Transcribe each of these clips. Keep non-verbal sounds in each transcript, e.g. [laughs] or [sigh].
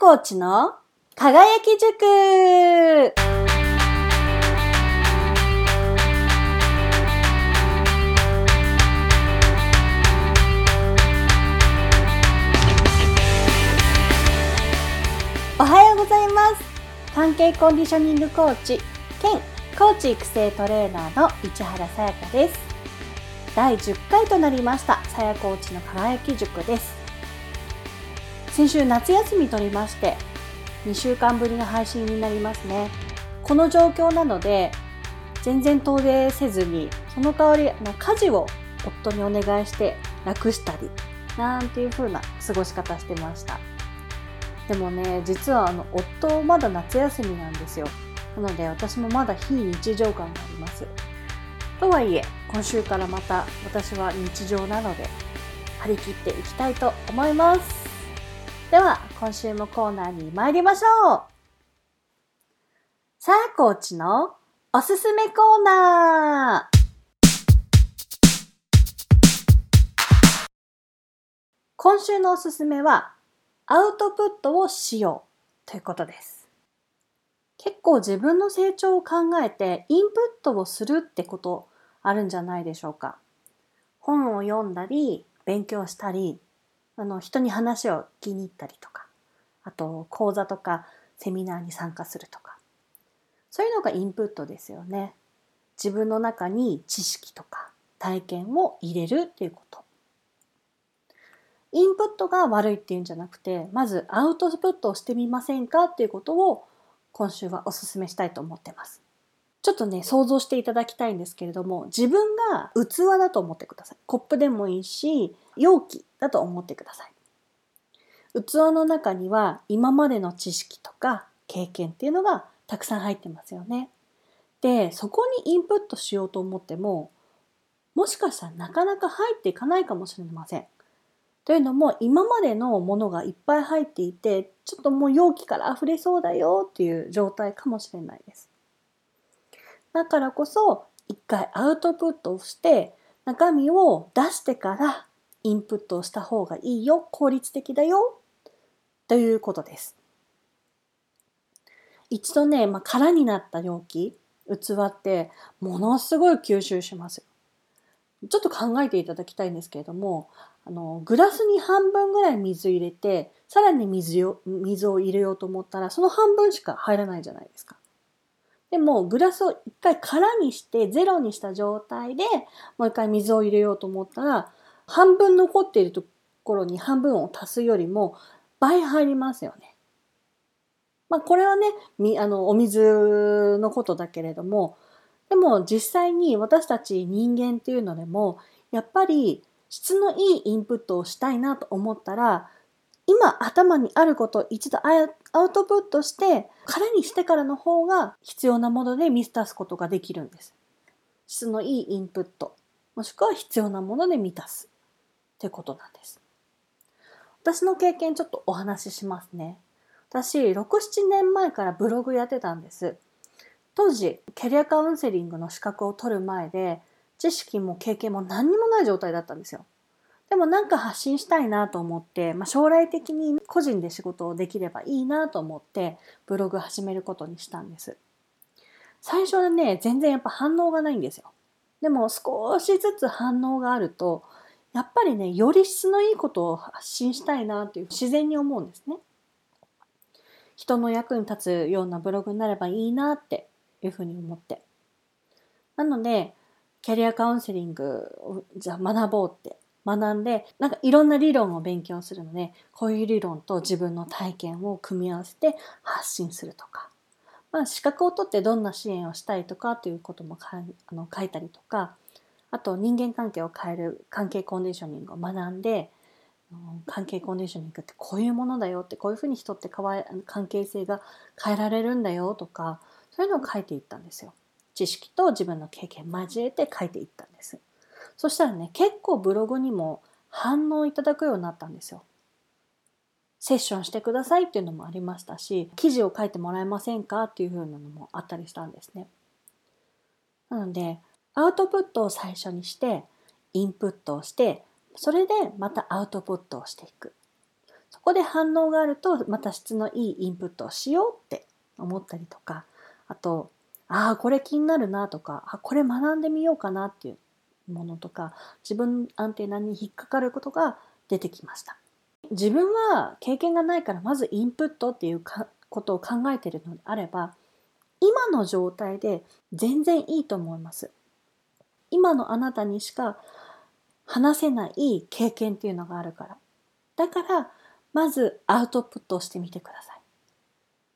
コーチの輝き塾。おはようございます。関係コンディショニングコーチ兼コーチ育成トレーナーの市原さやかです。第10回となりましたさやコーチの輝き塾です。先週夏休み取りまして2週間ぶりの配信になりますね。この状況なので全然遠出せずにその代わりの家事を夫にお願いして楽したりなんていう風な過ごし方してました。でもね実はあの夫まだ夏休みなんですよ。なので私もまだ非日常感があります。とはいえ今週からまた私は日常なので張り切っていきたいと思います。では今週もコーナーに参りましょうさあコーチのおすすめコーナー今週のおすすめはアウトプットをしようということです。結構自分の成長を考えてインプットをするってことあるんじゃないでしょうか。本を読んだり、勉強したり、あの人に話を聞きに行ったりとか、あと講座とかセミナーに参加するとか。そういうのがインプットですよね。自分の中に知識とか体験を入れるっていうこと。インプットが悪いっていうんじゃなくて、まずアウトプットをしてみませんかっていうことを今週はお勧めしたいと思ってます。ちょっとね、想像していただきたいんですけれども、自分が器だと思ってください。コップでもいいし、容器だと思ってください。器の中には今までの知識とか経験っていうのがたくさん入ってますよね。で、そこにインプットしようと思っても、もしかしたらなかなか入っていかないかもしれません。というのも今までのものがいっぱい入っていてちょっともう容器から溢れそうだよっていう状態かもしれないです。だからこそ一回アウトプットをして中身を出してからインプットをした方がいいよ効率的だよということです。一度ね、まあ、空になった容器器ってものすごい吸収します。ちょっと考えていただきたいんですけれどもあのグラスに半分ぐらい水入れてさらに水を水を入れようと思ったらその半分しか入らないじゃないですか。でもグラスを一回空にしてゼロにした状態でもう一回水を入れようと思ったら半分残っているところに半分を足すよりも倍入りますよね。まあこれはねあのお水のことだけれどもでも実際に私たち人間っていうのでもやっぱり質のいいインプットをしたいなと思ったら今頭にあることを一度アウトプットして空にしてからの方が必要なもので満たすことができるんです。質のいいインプットもしくは必要なもので満たすってことなんです。私の経験ちょっとお話ししますね。私6、7年前からブログやってたんです。当時キャリアカウンセリングの資格を取る前で知識も経験も何にもない状態だったんですよ。でもなんか発信したいなと思って、まあ、将来的に個人で仕事をできればいいなと思ってブログ始めることにしたんです。最初はね、全然やっぱ反応がないんですよ。でも少しずつ反応があると、やっぱりね、より質のいいことを発信したいなっていう自然に思うんですね。人の役に立つようなブログになればいいなっていうふうに思って。なので、キャリアカウンセリングをじゃあ学ぼうって学んで、なんかいろんな理論を勉強するので、こういう理論と自分の体験を組み合わせて発信するとか、まあ、資格を取ってどんな支援をしたいとかということもかあの書いたりとか、あと人間関係を変える関係コンディショニングを学んで、関係コンディショニングってこういうものだよってこういうふうに人って変わ関係性が変えられるんだよとかそういうのを書いていったんですよ。知識と自分の経験交えて書いていったんです。そしたらね、結構ブログにも反応いただくようになったんですよ。セッションしてくださいっていうのもありましたし、記事を書いてもらえませんかっていう風なのもあったりしたんですね。なので、アウトプットを最初にして、インプットをして、それでまたアウトプットをしていく。そこで反応があるとまた質のいいインプットをしようって思ったりとかあとああこれ気になるなとかあこれ学んでみようかなっていうものとか自分アンテナに引っかかることが出てきました。自分は経験がないからまずインプットっていうことを考えているのであれば今の状態で全然いいと思います。今のあなたにしか話せない経験っていうのがあるから。だからまずアウトプットをしてみてください。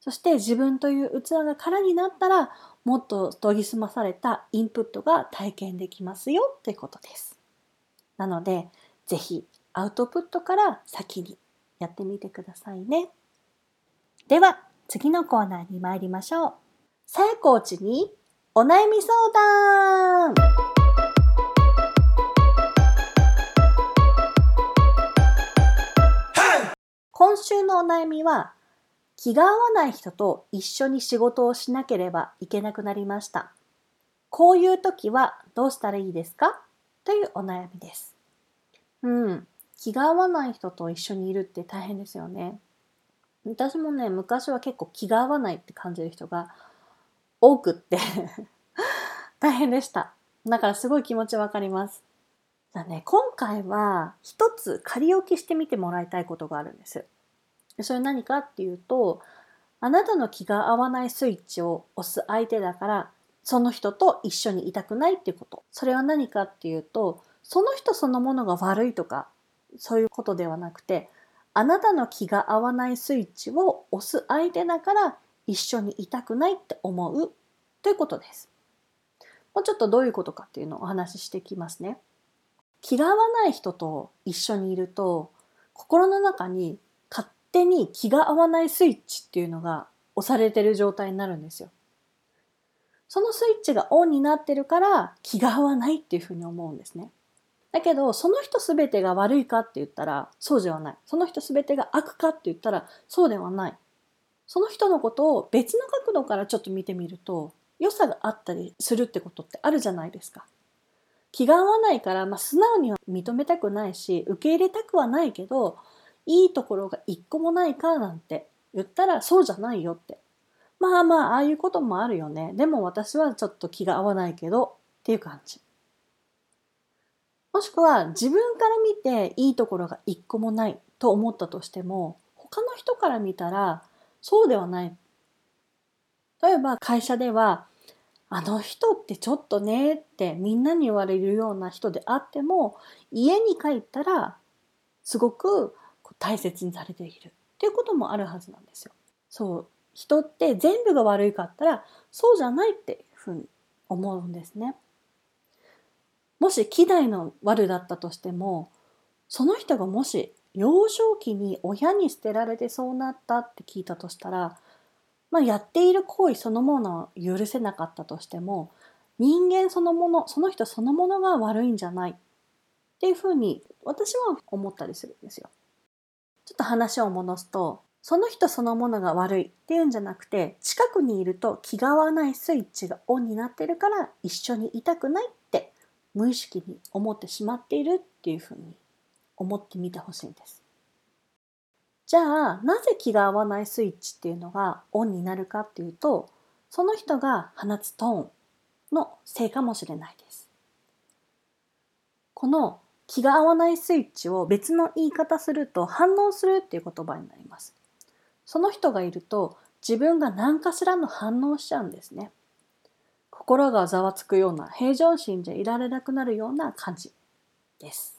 そして自分という器が空になったらもっと研ぎ澄まされたインプットが体験できますよってことです。なので、ぜひアウトプットから先にやってみてくださいね。では、次のコーナーに参りましょう。さやコーチにお悩み相談今週のお悩みは気が合わない人と一緒に仕事をしなければいけなくなりました。こういう時はどうしたらいいですか？というお悩みです。うん。気が合わない人と一緒にいるって大変ですよね。私もね、昔は結構気が合わないって感じる人が多くって [laughs] 大変でした。だからすごい気持ちわかります。じゃあね、今回は一つ仮置きしてみてもらいたいことがあるんです。それ何かっていうと、あなたの気が合わないスイッチを押す相手だから、その人と一緒にいたくないっていうこと。それは何かっていうと、その人そのものが悪いとか、そういうことではなくて、あなたの気が合わないスイッチを押す相手だから一緒にいたくないって思うということです。もうちょっとどういうことかっていうのをお話ししていきますね。気が合わない人と一緒にいると心の中に手に気が合わないスイッチっていうのが押されてる状態になるんですよ。そのスイッチがオンになってるから気が合わないっていうふうに思うんですね。だけど、その人すべてが悪いかって言ったらそうではない。その人すべてが悪かって言ったらそうではない。その人のことを別の角度からちょっと見てみると良さがあったりするってことってあるじゃないですか。気が合わないから、まあ、素直には認めたくないし受け入れたくはないけどいいところが一個もないかなんて言ったらそうじゃないよって。まあまあ、ああいうこともあるよね。でも私はちょっと気が合わないけどっていう感じ。もしくは自分から見ていいところが一個もないと思ったとしても、他の人から見たらそうではない。例えば会社では、あの人ってちょっとねってみんなに言われるような人であっても、家に帰ったらすごく大切にされているっていうこともあるはずなんですよ。そう人って全部が悪いかったらそうじゃないっていうふうに思うんですね。もし希代の悪だったとしてもその人がもし幼少期に親に捨てられてそうなったって聞いたとしたら、まあ、やっている行為そのものを許せなかったとしても人間そのものその人そのものが悪いんじゃないっていうふうに私は思ったりするんですよ。ちょっと話を戻すと、その人そのものが悪いっていうんじゃなくて、近くにいると気が合わないスイッチがオンになってるから一緒にいたくないって無意識に思ってしまっているっていうふうに思ってみてほしいんです。じゃあ、なぜ気が合わないスイッチっていうのがオンになるかっていうと、その人が放つトーンのせいかもしれないです。この気が合わないスイッチを別の言い方すると反応するっていう言葉になります。その人がいると自分が何かしらの反応しちゃうんですね。心がざわつくような平常心じゃいられなくなるような感じです。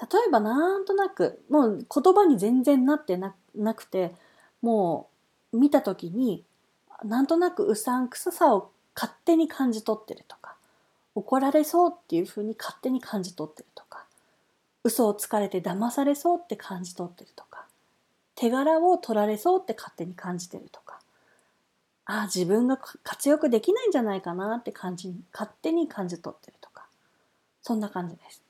例えばなんとなくもう言葉に全然なってなくてもう見た時になんとなくうさんくささを勝手に感じ取ってるとか怒られそうっていうふうに勝手に感じ取ってるとか嘘をつかれて騙されそうって感じ取ってるとか手柄を取られそうって勝手に感じてるとかああ自分が活躍できないんじゃないかなって感じ勝手に感じ取ってるとかそんな感じです。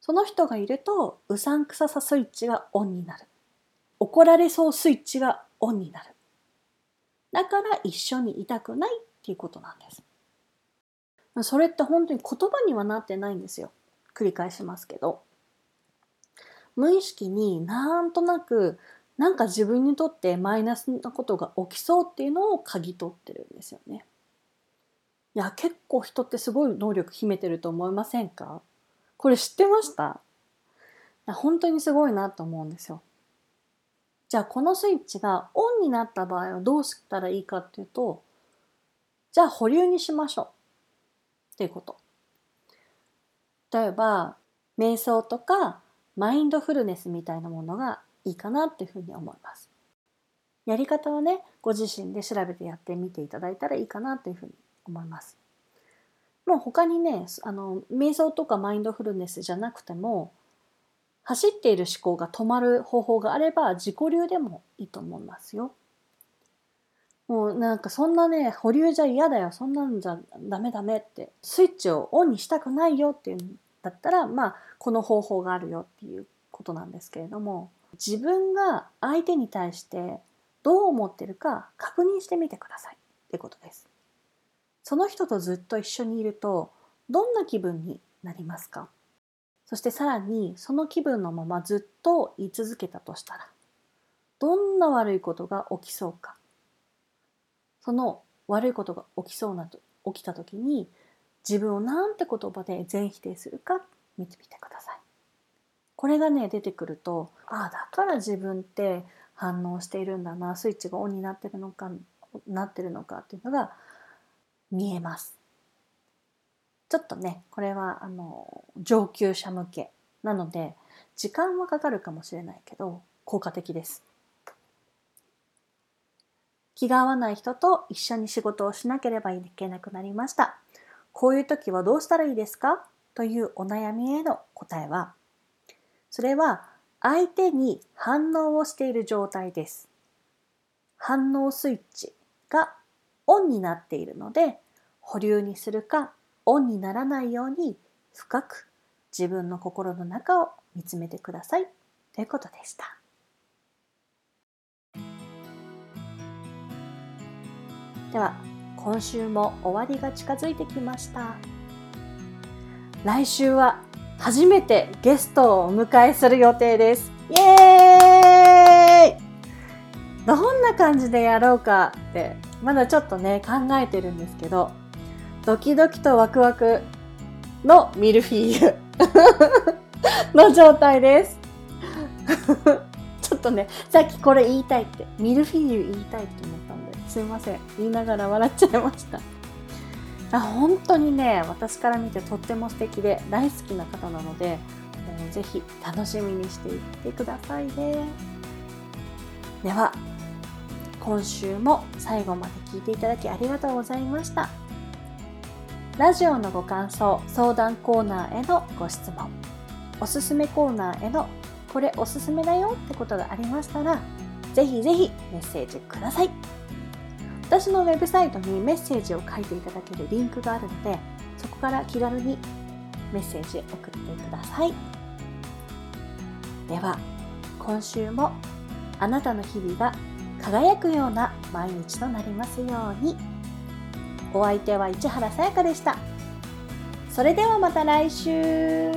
その人がいるとうさんくささスイッチがオンになる。怒られそうスイッチがオンになる。だから一緒にいたくないっていうことなんです。それって本当に言葉にはなってないんですよ。繰り返しますけど。無意識になんとなくなんか自分にとってマイナスなことが起きそうっていうのを嗅ぎ取ってるんですよね。いや結構人ってすごい能力秘めてると思いませんか？これ知ってました？本当にすごいなと思うんですよ。じゃあこのスイッチがオンになった場合はどうしたらいいかっていうとじゃあ保留にしましょうっていうこと。例えば瞑想とかマインドフルネスみたいなものがいいかなっていうふうに思います。やり方はねご自身で調べてやってみていただいたらいいかなというふうに思います。もう他にねあの瞑想とかマインドフルネスじゃなくても走っている思考が止まる方法があれば自己流でもいいと思いますよ。もうなんかそんなね保留じゃ嫌だよ。そんなんじゃダメダメってスイッチをオンにしたくないよっていうんだったらまあこの方法があるよっていうことなんですけれども自分が相手に対してどう思ってるか確認してみてくださいってことです。その人とずっと一緒にいるとどんな気分になりますか？そしてさらにその気分のままずっと言い続けたとしたらどんな悪いことが起きそうか？その悪いことが起きそうなと起きた時に自分をなんて言葉で全否定するか見てみてください。これがね出てくるとああだから自分って反応しているんだなスイッチがオンになってるのかなってるのかっていうのが見えます。ちょっとねこれはあの上級者向けなので時間はかかるかもしれないけど効果的です。気が合わない人と一緒に仕事をしなければいけなくなりました。こういう時はどうしたらいいですか？というお悩みへの答えは、それは相手に反応をしている状態です。反応スイッチがオンになっているので、保留にするかオンにならないように深く自分の心の中を見つめてくださいということでした。では今週も終わりが近づいてきました。来週は初めてゲストをお迎えする予定です。イエーイ！どんな感じでやろうかってまだちょっとね考えてるんですけどドキドキとワクワクのミルフィーユ [laughs] の状態です。[laughs] ちょっとねさっきこれ言いたいってミルフィーユ言いたいって思った。すいません。言いながら笑っちゃいました。あ本当にね私から見てとっても素敵で大好きな方なのでもうぜひ楽しみにしていってくださいね。では今週も最後まで聞いていただきありがとうございました。ラジオのご感想相談コーナーへのご質問おすすめコーナーへのこれおすすめだよってことがありましたらぜひぜひメッセージください。私のウェブサイトにメッセージを書いていただけるリンクがあるのでそこから気軽にメッセージ送ってください。では今週もあなたの日々が輝くような毎日となりますように。お相手は市原さやかでした。それではまた来週。